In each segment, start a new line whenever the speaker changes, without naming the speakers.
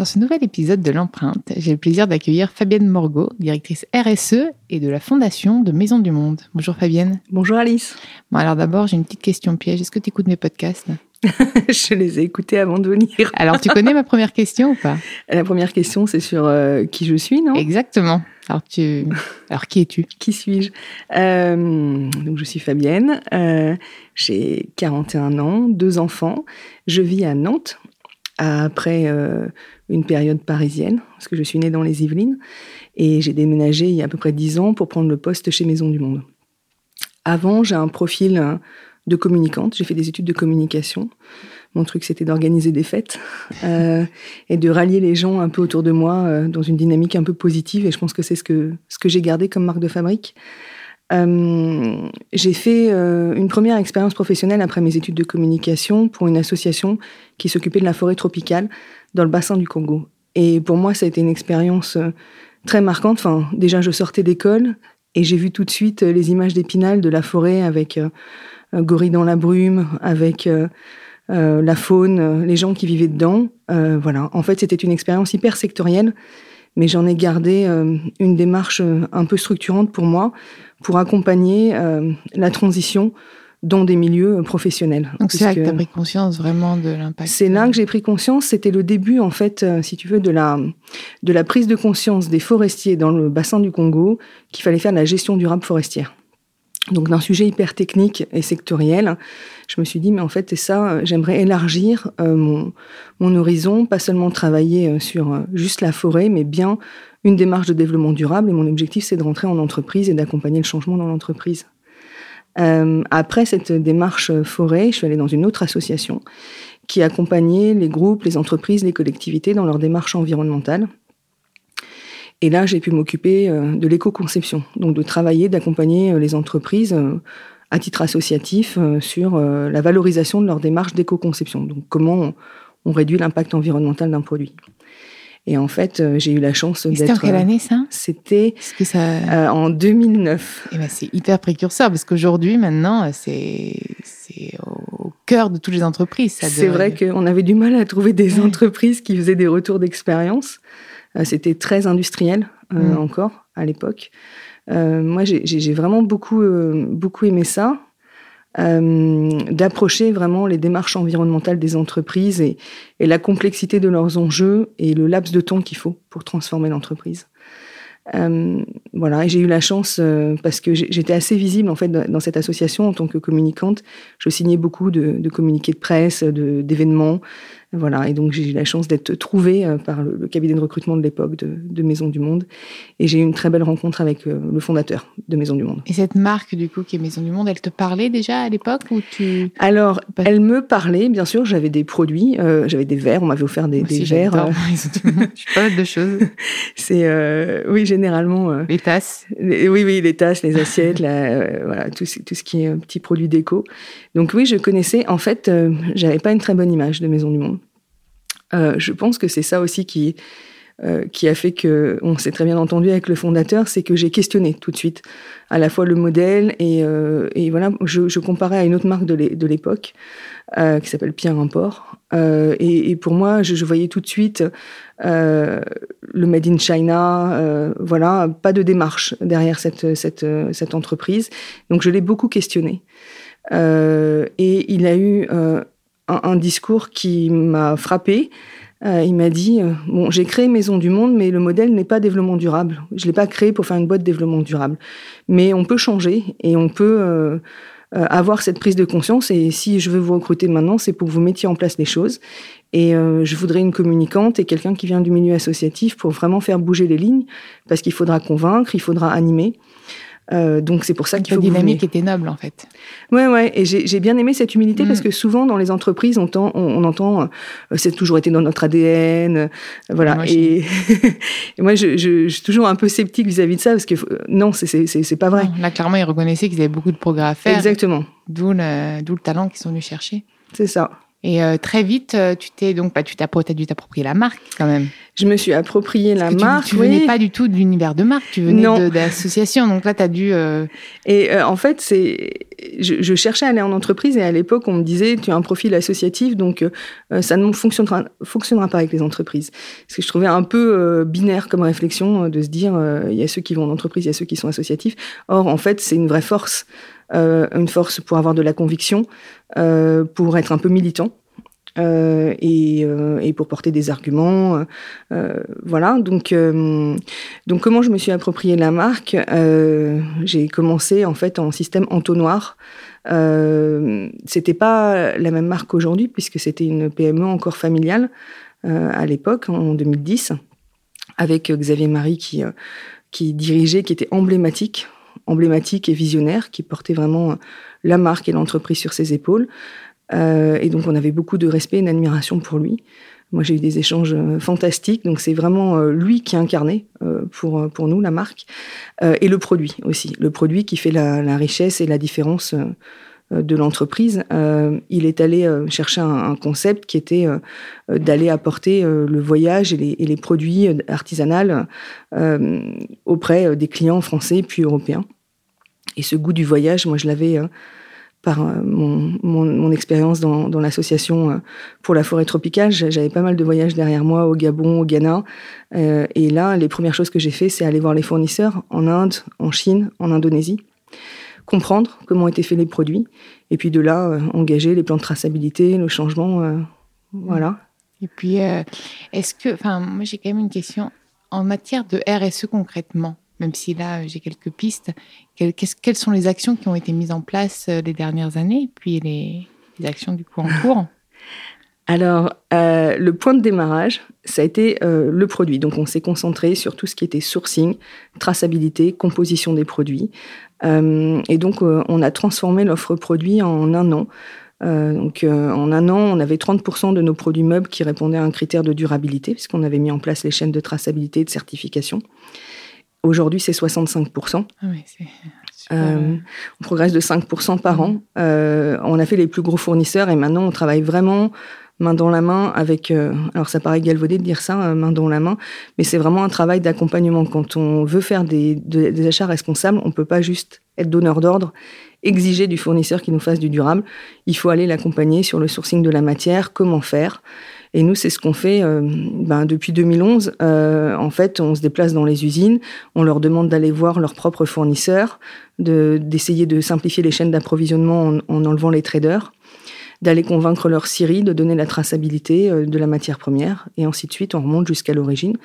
Dans ce nouvel épisode de l'empreinte, j'ai le plaisir d'accueillir Fabienne Morgot, directrice RSE et de la fondation de Maison du Monde. Bonjour Fabienne.
Bonjour Alice.
Bon alors d'abord, j'ai une petite question piège. Est-ce que tu écoutes mes podcasts?
Je les ai écoutés avant de venir.
Alors tu connais ma première question ou pas?
La première question, c'est sur euh, qui je suis, non?
Exactement. Alors, tu... alors qui es-tu?
Qui suis-je? Euh, Donc je suis Fabienne. Euh, j'ai 41 ans, deux enfants. Je vis à Nantes après euh, une période parisienne, parce que je suis née dans les Yvelines, et j'ai déménagé il y a à peu près dix ans pour prendre le poste chez Maison du Monde. Avant, j'ai un profil euh, de communicante, j'ai fait des études de communication. Mon truc, c'était d'organiser des fêtes euh, et de rallier les gens un peu autour de moi euh, dans une dynamique un peu positive, et je pense que c'est ce que, ce que j'ai gardé comme marque de fabrique. Euh, j'ai fait euh, une première expérience professionnelle après mes études de communication pour une association qui s'occupait de la forêt tropicale dans le bassin du Congo. Et pour moi, ça a été une expérience euh, très marquante. Enfin, déjà, je sortais d'école et j'ai vu tout de suite les images d'Épinal de la forêt avec un gorille dans la brume, avec la faune, les gens qui vivaient dedans. voilà. En fait, c'était une expérience hyper sectorielle, mais j'en ai gardé une démarche un peu structurante pour moi pour accompagner euh, la transition dans des milieux euh, professionnels.
Donc c'est là que tu as pris conscience vraiment de l'impact.
C'est là que j'ai pris conscience, c'était le début en fait, euh, si tu veux, de la, de la prise de conscience des forestiers dans le bassin du Congo qu'il fallait faire de la gestion durable forestière. Donc d'un sujet hyper technique et sectoriel, je me suis dit, mais en fait, c'est ça, j'aimerais élargir mon, mon horizon, pas seulement travailler sur juste la forêt, mais bien une démarche de développement durable et mon objectif, c'est de rentrer en entreprise et d'accompagner le changement dans l'entreprise. Euh, après cette démarche forêt, je suis allée dans une autre association qui accompagnait les groupes, les entreprises, les collectivités dans leur démarche environnementale. Et là, j'ai pu m'occuper euh, de l'éco-conception, donc de travailler, d'accompagner euh, les entreprises à titre associatif sur la valorisation de leur démarche d'éco-conception. Donc comment on réduit l'impact environnemental d'un produit. Et en fait, euh, j'ai eu la chance d'être.
C'était en quelle année ça?
C'était que ça... Euh, en 2009.
Et ben c'est hyper précurseur parce qu'aujourd'hui, maintenant, c'est au cœur de toutes les entreprises.
C'est vrai qu'on avait du mal à trouver des entreprises qui faisaient des retours d'expérience. Euh, c'était très industriel mm. encore à l'époque. moi, j'ai vraiment beaucoup, beaucoup aimé ça. Euh, d'approcher vraiment les démarches environnementales des entreprises et, et, la complexité de leurs enjeux et le laps de temps qu'il faut pour transformer l'entreprise. Euh, voilà, et j'ai eu la chance euh, parce que j'étais assez visible en fait dans cette association en tant que communicante. Je signais beaucoup de, de communiqués de presse, d'événements. Voilà, et donc j'ai eu la chance d'être trouvée euh, par le, cabinet de recrutement de l'époque de, Maison du Monde. Et j'ai eu une très belle rencontre avec euh, le fondateur de Maison du Monde.
Et cette marque, du coup, qui est Maison du Monde, elle te parlait déjà à l'époque ou tu...
Alors, elle me parlait, bien sûr, j'avais des produits, euh, j'avais des verres, on m'avait offert des, des verres.
Je pas mal de choses.
C'est, oui, généralement...
les tasses.
oui, oui, les tasses, les assiettes, la, voilà, tout, tout, ce qui est petit produit déco. Donc oui, je connaissais, en fait, j'avais pas une très bonne image de Maison du Monde. Euh, je pense que c'est ça aussi qui, euh, qui a fait que, on s'est très bien entendu avec le fondateur, c'est que j'ai questionné tout de suite à la fois le modèle et, euh, et voilà, je, je, comparais à une autre marque de l'époque qui s'appelle Pierre Import. Et, et, pour moi, je, je, voyais tout de suite le Made in China, voilà, pas de démarche derrière cette, cette, cette entreprise. Donc je l'ai beaucoup questionné. et il a eu un, discours qui m'a frappé. Euh, il m'a dit euh, bon, j'ai créé Maison du Monde, mais le modèle n'est pas développement durable. Je l'ai pas créé pour faire une boîte développement durable, mais on peut changer et on peut euh, avoir cette prise de conscience. Et si je veux vous recruter maintenant, c'est pour que vous mettiez en place les choses. Et je voudrais une communicante et quelqu'un qui vient du milieu associatif pour vraiment faire bouger les lignes, parce qu'il faudra convaincre, il faudra animer. Euh, donc c'est pour ça qu'il faut.
La dynamique était noble en fait.
Ouais ouais et j'ai bien aimé cette humilité parce mm. que souvent dans les entreprises on, entend, on, entend euh, c'est toujours été dans notre ADN euh, voilà moi, et, moi je, je, je, suis toujours un peu sceptique vis-à-vis de ça parce que non c'est c'est pas vrai.
là clairement ils reconnaissaient qu'ils avaient beaucoup de progrès à faire.
Exactement.
D'où le d'où le talent qu'ils sont venus chercher.
C'est ça.
Et euh, très vite, tu t'es donc pas, bah, tu t'as as dû t'approprier la marque quand même.
Je me suis approprié la marque.
Tu, tu venais pas du tout de l'univers de marque, tu venais d'association. Donc là, tu as dû. Euh...
Et euh, en fait, c'est, je, je, cherchais à aller en entreprise et à l'époque, on me disait, tu as un profil associatif, donc ça ne fonctionnera, fonctionnera pas avec les entreprises. Parce que je trouvais un peu binaire comme réflexion de se dire, il y a ceux qui vont en entreprise, il y a ceux qui sont associatifs. Or, en fait, c'est une vraie force. une force pour avoir de la conviction, euh, pour être un peu militant. Euh, et, euh, et, pour porter des arguments, euh, voilà. Donc, euh, donc comment je me suis approprié la marque J'ai commencé en fait en système entonnoir. c'était pas la même marque aujourd'hui puisque c'était une PME encore familiale à l'époque en 2010 avec Xavier Marie qui qui dirigeait, qui était emblématique, emblématique et visionnaire, qui portait vraiment la marque et l'entreprise sur ses épaules. Euh, et donc, on avait beaucoup de respect et d'admiration pour lui. Moi, j'ai eu des échanges euh, fantastiques. Donc, c'est vraiment euh, lui qui incarnait pour, pour nous la marque. et le produit aussi. Le produit qui fait la, la richesse et la différence de l'entreprise. il est allé chercher un, un, concept qui était d'aller apporter le voyage et les, et les produits artisanaux auprès des clients français puis européens. Et ce goût du voyage, moi, je l'avais par euh, mon, expérience dans, l'association euh, pour la forêt tropicale. J'avais pas mal de voyages derrière moi au Gabon, au Ghana. Euh, et là, les premières choses que j'ai fait, c'est aller voir les fournisseurs en Inde, en Chine, en Indonésie, comprendre comment étaient faits les produits, et puis de là, engager les plans de traçabilité, le changement. Voilà.
Et puis, est-ce que, enfin, moi j'ai quand même une question en matière de RSE concrètement même si là j'ai quelques pistes. Quelles, sont les actions qui ont été mises en place euh, les dernières années, puis les, actions du coup en cours?
Alors, euh, le point de démarrage, ça a été euh, le produit. Donc, on s'est concentré sur tout ce qui était sourcing, traçabilité, composition des produits. et donc, on a transformé l'offre produit en un an. donc, en un an, on avait 30% de nos produits meubles qui répondaient à un critère de durabilité, puisqu'on avait mis en place les chaînes de traçabilité et de certification. Aujourd'hui, c'est 65%. Ah oui, euh, on progresse de 5% par an. Euh, on a fait les plus gros fournisseurs et maintenant on travaille vraiment main dans la main avec. Euh, alors ça paraît galvaudé de dire ça, main dans la main, mais c'est vraiment un travail d'accompagnement. Quand on veut faire des, des achats responsables, on peut pas juste être donneur d'ordre, exiger du fournisseur qu'il nous fasse du durable. Il faut aller l'accompagner sur le sourcing de la matière, comment faire. Et nous, c'est ce qu'on fait euh, ben, depuis 2011. Euh, en fait, on se déplace dans les usines, on leur demande d'aller voir leurs propres fournisseurs, d'essayer de, simplifier les chaînes d'approvisionnement en, enlevant les traders. D'aller convaincre leur scierie de donner la traçabilité de la matière première, et ainsi de suite, on remonte jusqu'à l'origine.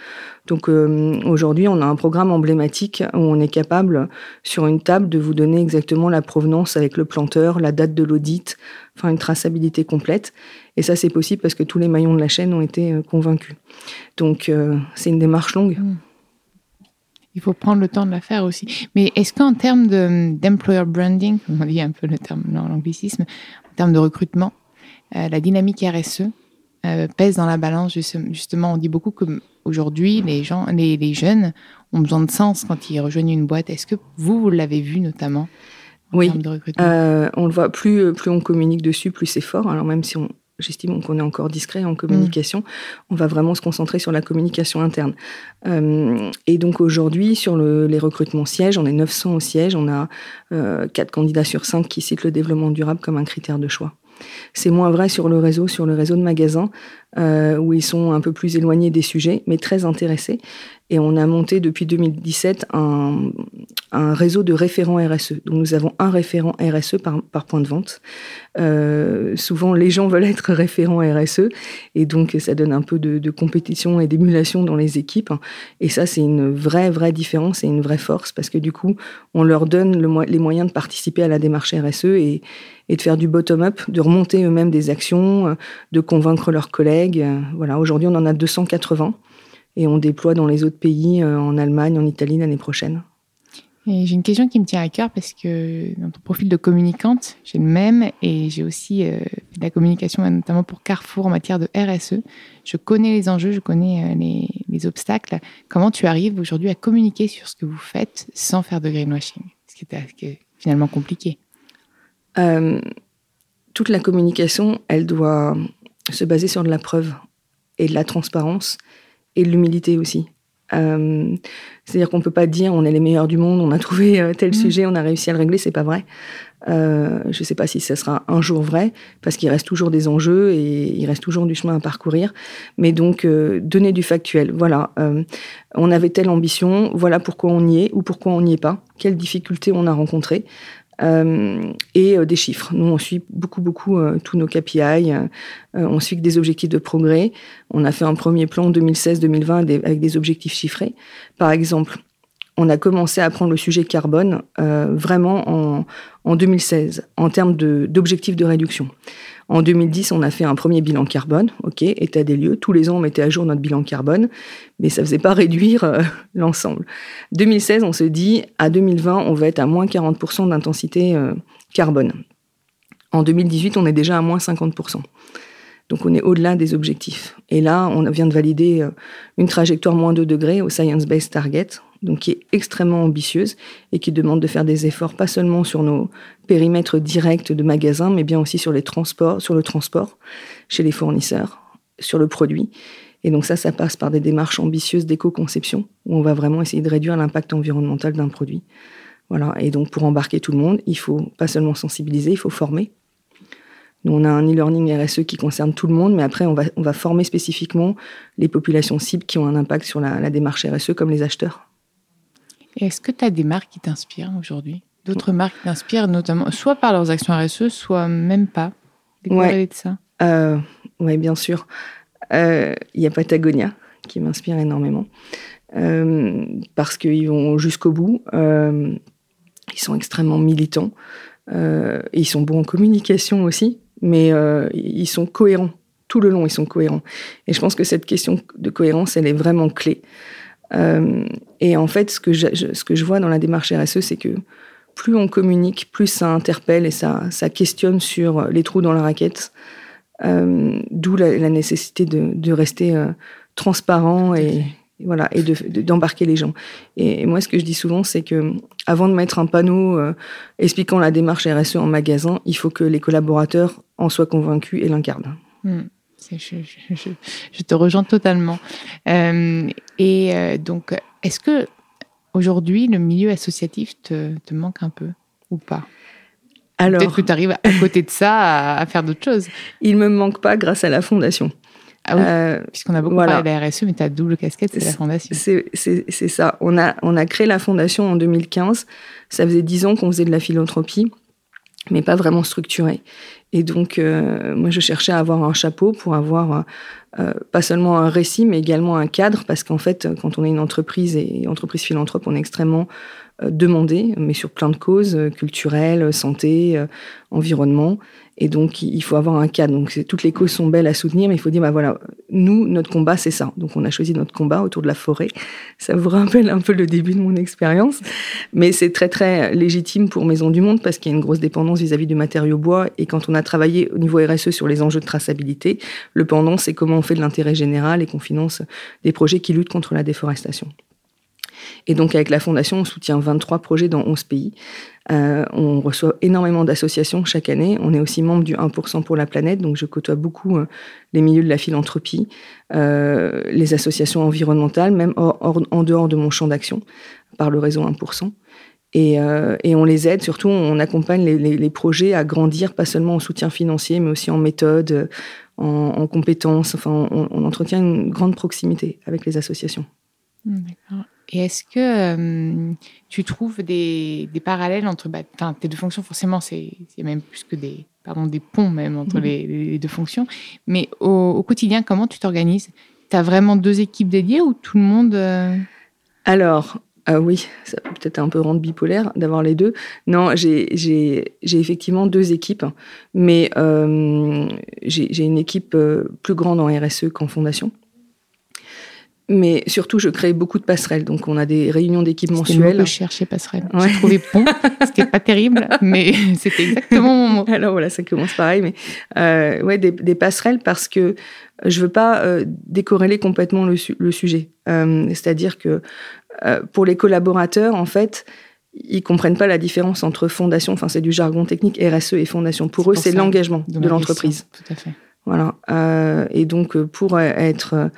Donc aujourd'hui, on a un programme emblématique où on est capable, sur une table, de vous donner exactement la provenance avec le planteur, la date de l'audit, enfin une traçabilité complète. Et ça, c'est possible parce que tous les maillons de la chaîne ont été euh, convaincus. Donc, euh, c'est une démarche longue.
Hmm. Il faut prendre le temps de la faire aussi. Mais est-ce qu'en termes d'employer branding, on dit un peu le terme, l'anglicisme, en termes de recrutement, euh, la dynamique RSE pèse dans la balance justement. On dit beaucoup qu'aujourd'hui, les gens, les, les, jeunes ont besoin de sens quand ils rejoignent une boîte. Est-ce que vous, vous l'avez vu notamment
en oui, termes de recrutement? On le voit. Plus plus on communique dessus, plus c'est fort. Alors même si on j'estime qu'on est encore discret en communication. On va vraiment se concentrer sur la communication interne. Euh, et donc aujourd'hui, sur les recrutements sièges, on est 900 au siège, on a euh, 4 candidats sur 5 qui citent le développement durable comme un critère de choix. C'est moins vrai sur le réseau, sur le réseau de magasins, euh, où ils sont un peu plus éloignés des sujets, mais très intéressés. Et on a monté depuis 2017 un, réseau de référents RSE. Donc nous avons un référent RSE par, point de vente. Euh, souvent, les gens veulent être référents RSE, et donc ça donne un peu de, compétition et d'émulation dans les équipes. Et ça, c'est une vraie, vraie différence et une vraie force, parce que du coup, on leur donne le, les moyens de participer à la démarche RSE et, et de faire du bottom-up, de remonter eux-mêmes des actions, de convaincre leurs collègues. Voilà, aujourd'hui, on en a 280 et on déploie dans les autres pays, euh, en Allemagne, en Italie l'année prochaine.
J'ai une question qui me tient à cœur parce que dans ton profil de communicante, j'ai le même et j'ai aussi euh, fait de la communication notamment pour Carrefour en matière de RSE. Je connais les enjeux, je connais euh, les, les, obstacles. Comment tu arrives aujourd'hui à communiquer sur ce que vous faites sans faire de greenwashing? Ce qui est, qui est finalement compliqué.
Euh, toute la communication, elle doit se baser sur de la preuve et de la transparence et de l'humilité aussi. Euh, c'est-à-dire qu'on peut pas dire on est les meilleurs du monde, on a trouvé euh, tel mmh. sujet, on a réussi à le régler, c'est pas vrai. Euh, je sais pas si ça sera un jour vrai, parce qu'il reste toujours des enjeux et il reste toujours du chemin à parcourir. Mais donc donner du factuel. Voilà, on avait telle ambition, voilà pourquoi on y est ou pourquoi on n'y est pas, quelles difficultés on a rencontrées. Euh, et euh, des chiffres. Nous, on suit beaucoup, beaucoup euh, tous nos KPI. on suit des objectifs de progrès. On a fait un premier plan 2016-2020 avec des objectifs chiffrés. Par exemple, on a commencé à prendre le sujet carbone vraiment en, en 2016 en termes d'objectifs de réduction. En 2010, on a fait un premier bilan carbone, ok, état des lieux. Tous les ans, on mettait à jour notre bilan carbone, mais ça ne faisait pas réduire euh, l'ensemble. 2016, on se dit, à 2020, on va être à moins 40% d'intensité euh, carbone. En 2018, on est déjà à moins 50%. Donc on est au-delà des objectifs. Et là, on vient de valider euh, une trajectoire moins 2 degrés au Science Based Target donc qui est extrêmement ambitieuse et qui demande de faire des efforts pas seulement sur nos périmètres directs de magasins, mais bien aussi sur les transports, sur le transport, chez les fournisseurs, sur le produit. Et donc ça, ça passe par des démarches ambitieuses d'éco-conception, où on va vraiment essayer de réduire l'impact environnemental d'un produit. Voilà. Et donc pour embarquer tout le monde, il faut pas seulement sensibiliser, il faut former. Nous, on a un e-learning RSE qui concerne tout le monde, mais après, on va, on va former spécifiquement les populations cibles qui ont un impact sur la, la démarche RSE, comme les acheteurs.
Est-ce que tu as des marques qui t'inspirent aujourd'hui? D'autres marques qui t'inspirent, notamment, soit par leurs actions RSE, soit même pas
ouais.
de ça
euh, Oui, bien sûr. Il euh, y a Patagonia qui m'inspire énormément. Euh, parce qu'ils vont jusqu'au bout. Ils sont extrêmement militants. Ils sont bons en communication aussi, mais ils sont cohérents. Tout le long, ils sont cohérents. Et je pense que cette question de cohérence, elle est vraiment clé. Euh, et en fait, ce que, je, ce que je vois dans la démarche RSE, c'est que plus on communique, plus ça interpelle et ça, ça questionne sur les trous dans la raquette. Euh, D'où la, la, nécessité de, de rester euh, transparent et, voilà et d'embarquer de, les gens. Et, et, moi, ce que je dis souvent, c'est que avant de mettre un panneau euh, expliquant la démarche RSE en magasin, il faut que les collaborateurs en soient convaincus et l'incarnent.
Mmh. Je, je, je, te rejoins totalement. Euh, et euh, donc, est-ce que aujourd'hui, le milieu associatif te, te manque un peu ou pas?
Alors,
Peut-être que tu arrives à côté de ça à, à faire d'autres choses.
Il me manque pas grâce à la fondation.
Ah oui, euh, puisqu'on a beaucoup voilà. parlé de la RSE, mais ta double casquette, c'est la fondation.
C'est ça. On a, on a créé la fondation en 2015. Ça faisait dix ans qu'on faisait de la philanthropie. mais pas vraiment structuré. Et donc, euh, moi, je cherchais à avoir un chapeau pour avoir euh, pas seulement un récit, mais également un cadre, parce qu'en fait, quand on est une entreprise et entreprise philanthrope, on est extrêmement euh, demandé, mais sur plein de causes culturelles, santé, environnement. Et donc, il faut avoir un cadre. Donc, toutes les causes sont belles à soutenir, mais il faut dire, bah voilà, nous, notre combat, c'est ça. Donc, on a choisi notre combat autour de la forêt. Ça vous rappelle un peu le début de mon expérience. Mais c'est très, très légitime pour Maison du Monde parce qu'il y a une grosse dépendance vis-à-vis du matériau bois. Et quand on a travaillé au niveau RSE sur les enjeux de traçabilité, le pendant, c'est comment on fait de l'intérêt général et qu'on finance des projets qui luttent contre la déforestation. Et donc, avec la Fondation, on soutient 23 projets dans 11 pays. Euh, on reçoit énormément d'associations chaque année. On est aussi membre du 1% pour la planète, donc je côtoie beaucoup euh, les milieux de la philanthropie, euh, les associations environnementales, même en dehors de mon champ d'action, par le réseau 1%. Et, on les aide, surtout on accompagne les, projets à grandir, pas seulement en soutien financier, mais aussi en méthode, en, compétences. Enfin, on, on entretient une grande proximité avec les associations.
D'accord. Et est-ce que euh, tu trouves des, parallèles entre bah, tes deux fonctions Forcément, c'est même plus que des, pardon, des ponts même entre mhm. les, deux fonctions. Mais au, quotidien, comment tu t'organises? Tu as vraiment deux équipes dédiées ou tout le monde euh?
Alors, euh, oui, ça peut peut-être un peu rendre bipolaire d'avoir les deux. Non, j'ai effectivement deux équipes, mais j'ai une équipe plus grande en RSE qu'en fondation. Mais surtout, je crée beaucoup de passerelles. Donc, on a des réunions d'équipe mensuelles.
Je cherchais passerelle. J'ai trouvé pont. C'était pas terrible, mais c'était exactement mon mot.
Alors voilà, ça commence pareil. Mais euh, ouais, des, des, passerelles parce que je veux pas euh, décorréler complètement le, le sujet. Euh, C'est-à-dire que euh, pour les collaborateurs, en fait, ils comprennent pas la différence entre fondation, enfin c'est du jargon technique, RSE et fondation. Pour eux, c'est l'engagement de l'entreprise.
Tout à fait.
Voilà. Euh, et donc euh, pour être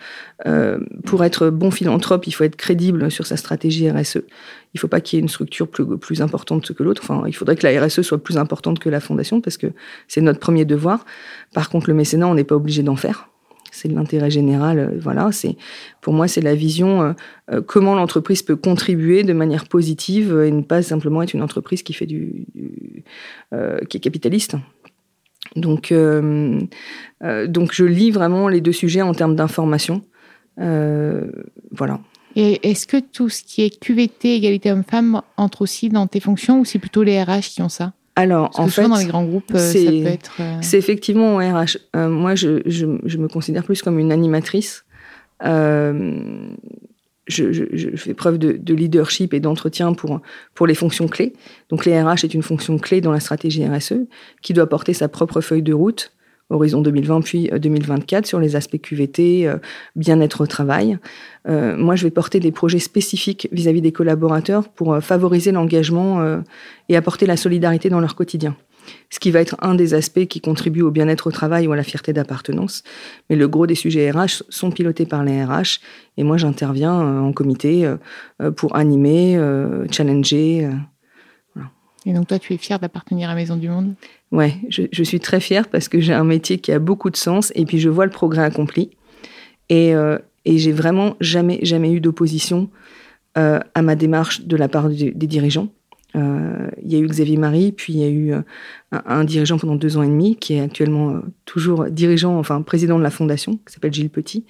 euh, pour être bon philanthrope, il faut être crédible sur sa stratégie RSE. Il ne faut pas qu'il y ait une structure plus plus importante que l'autre. Enfin, il faudrait que la RSE soit plus importante que la fondation parce que c'est notre premier devoir. Par contre, le mécénat, on n'est pas obligé d'en faire. C'est l'intérêt général. Euh, voilà. C'est pour moi, c'est la vision euh, comment l'entreprise peut contribuer de manière positive et ne pas simplement être une entreprise qui fait du, qui est capitaliste. Donc, euh, euh, donc je lis vraiment les deux sujets en termes d'information. Euh, voilà.
Et est-ce que tout ce qui est QVT, égalité homme-femme, entre aussi dans tes fonctions ou c'est plutôt les RH qui ont ça?
Alors,
en
fait,
dans les grands groupes, ça peut être.
C'est effectivement au RH. moi, je, je, je, me considère plus comme une animatrice je, fais preuve de, leadership et d'entretien pour, pour les fonctions clés. Donc les RH est une fonction clé dans la stratégie RSE qui doit porter sa propre feuille de route horizon 2020 puis 2024 euh, sur les aspects QVT, euh, bien-être au travail. Euh, moi, je vais porter des projets spécifiques vis-à-vis des collaborateurs pour favoriser l'engagement et apporter la solidarité dans leur quotidien ce qui va être un des aspects qui contribue au bien-être au travail ou à la fierté d'appartenance. Mais le gros des sujets RH sont pilotés par les RH et moi j'interviens en comité pour animer, challenger.
Et donc toi tu es fière d'appartenir à Maison du Monde?
Ouais, je, suis très fière parce que j'ai un métier qui a beaucoup de sens et puis je vois le progrès accompli. Et, et j'ai vraiment jamais, jamais eu d'opposition à ma démarche de la part des dirigeants. Euh, il y a eu Xavier Marie, puis il y a eu euh, un, dirigeant pendant deux ans et demi, qui est actuellement euh, toujours dirigeant, enfin président de la fondation, qui s'appelle Gilles Petit.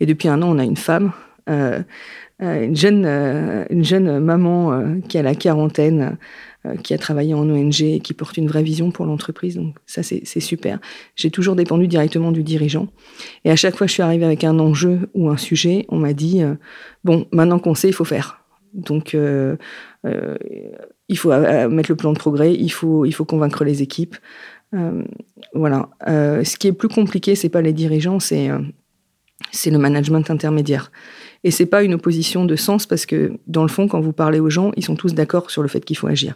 Et depuis un an, on a une femme, une, jeune, une jeune maman qui a la quarantaine, qui a travaillé en ONG et qui porte une vraie vision pour l'entreprise. Donc ça, c'est super. J'ai toujours dépendu directement du dirigeant. Et à chaque fois que je suis arrivée avec un enjeu ou un sujet, on m'a dit, bon, maintenant qu'on sait, il faut faire. Donc, euh, euh, il faut euh, mettre le plan de progrès, il faut, il faut convaincre les équipes. voilà. ce qui est plus compliqué, c'est pas les dirigeants, c'est c'est le management intermédiaire. Et c'est pas une opposition de sens parce que dans le fond, quand vous parlez aux gens, ils sont tous d'accord sur le fait qu'il faut agir.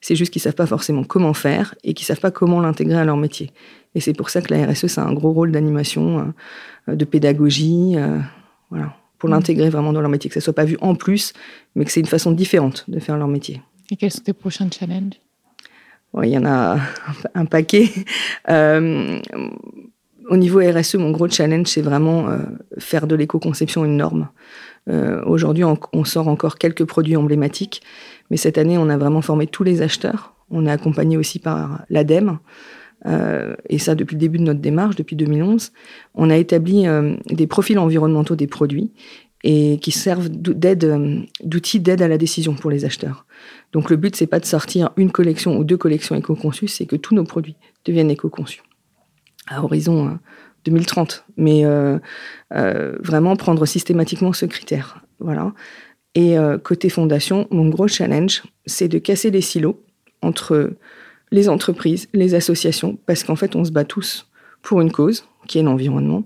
C'est juste qu'ils savent pas forcément comment faire et qu'ils savent pas comment l'intégrer à leur métier. Et c'est pour ça que la RSE, ça a un gros rôle d'animation, de pédagogie, voilà pour mm. l'intégrer vraiment dans leur métier, que ça soit pas vu en plus, mais que c'est une façon différente de faire leur métier.
Et quels sont tes prochains challenges?
Il y en a un paquet. Euh, au niveau RSE, mon gros challenge, c'est vraiment euh, faire de l'éco-conception une norme. Euh, aujourd'hui, on, sort encore quelques produits emblématiques, mais cette année, on a vraiment formé tous les acheteurs On est accompagné aussi par l'ADEME. Euh, et ça depuis le début de notre démarche, depuis 2011, on a établi des profils environnementaux des produits et qui servent d'outils d'aide à la décision pour les acheteurs. Donc le but, c'est pas de sortir une collection ou deux collections éco-conçues, c'est que tous nos produits deviennent éco-conçus à horizon 2030. Mais vraiment prendre systématiquement ce critère. Voilà. Et côté fondation, mon gros challenge, c'est de casser les silos entre les entreprises, les associations, parce qu'en fait, on se bat tous pour une cause, qui est l'environnement.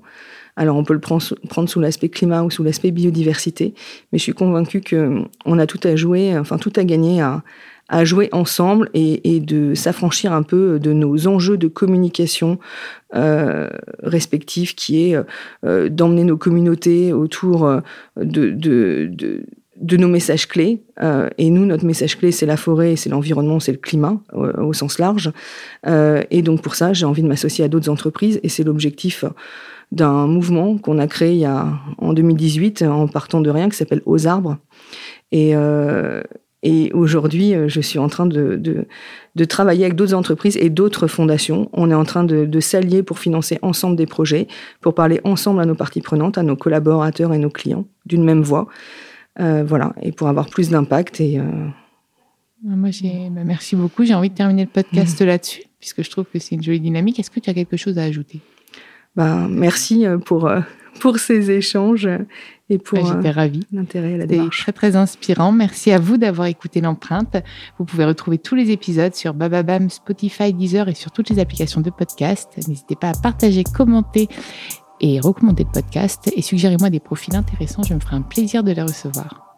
Alors, on peut le prendre sous, l'aspect climat ou sous l'aspect biodiversité, mais je suis convaincue qu'on a tout à jouer, enfin tout à gagner à, jouer ensemble et, de s'affranchir un peu de nos enjeux de communication euh, respectifs, qui est euh, d'emmener nos communautés autour euh, de, nos messages clés. Et nous, notre message clé, c'est la forêt, c'est l'environnement, c'est le climat au sens large. Et donc pour ça, j'ai envie de m'associer à d'autres entreprises. Et c'est l'objectif d'un mouvement qu'on a créé il y a, en 2018 en partant de rien, qui s'appelle Aux arbres. Et, et aujourd'hui, je suis en train de, de, de travailler avec d'autres entreprises et d'autres fondations. On est en train de, de s'allier pour financer ensemble des projets, pour parler ensemble à nos parties prenantes, à nos collaborateurs et nos clients d'une même voix. Euh, voilà, et pour avoir plus d'impact. Et, euh,
Moi, j'ai, bah, merci beaucoup. J'ai envie de terminer le podcast mmh. là-dessus, puisque je trouve que c'est une jolie dynamique. Est-ce que tu as quelque chose à ajouter?
Bah, Merci euh, pour, pour ces échanges et pour
bah, J'étais ravie.
l'intérêt à la démarche.
très, très inspirant. Merci à vous d'avoir écouté l'empreinte. Vous pouvez retrouver tous les épisodes sur Bababam, Spotify, Deezer et sur toutes les applications de podcast. N'hésitez pas à partager, commenter et recommandez le podcast et suggérez-moi des profils intéressants, je me ferai un plaisir de les recevoir.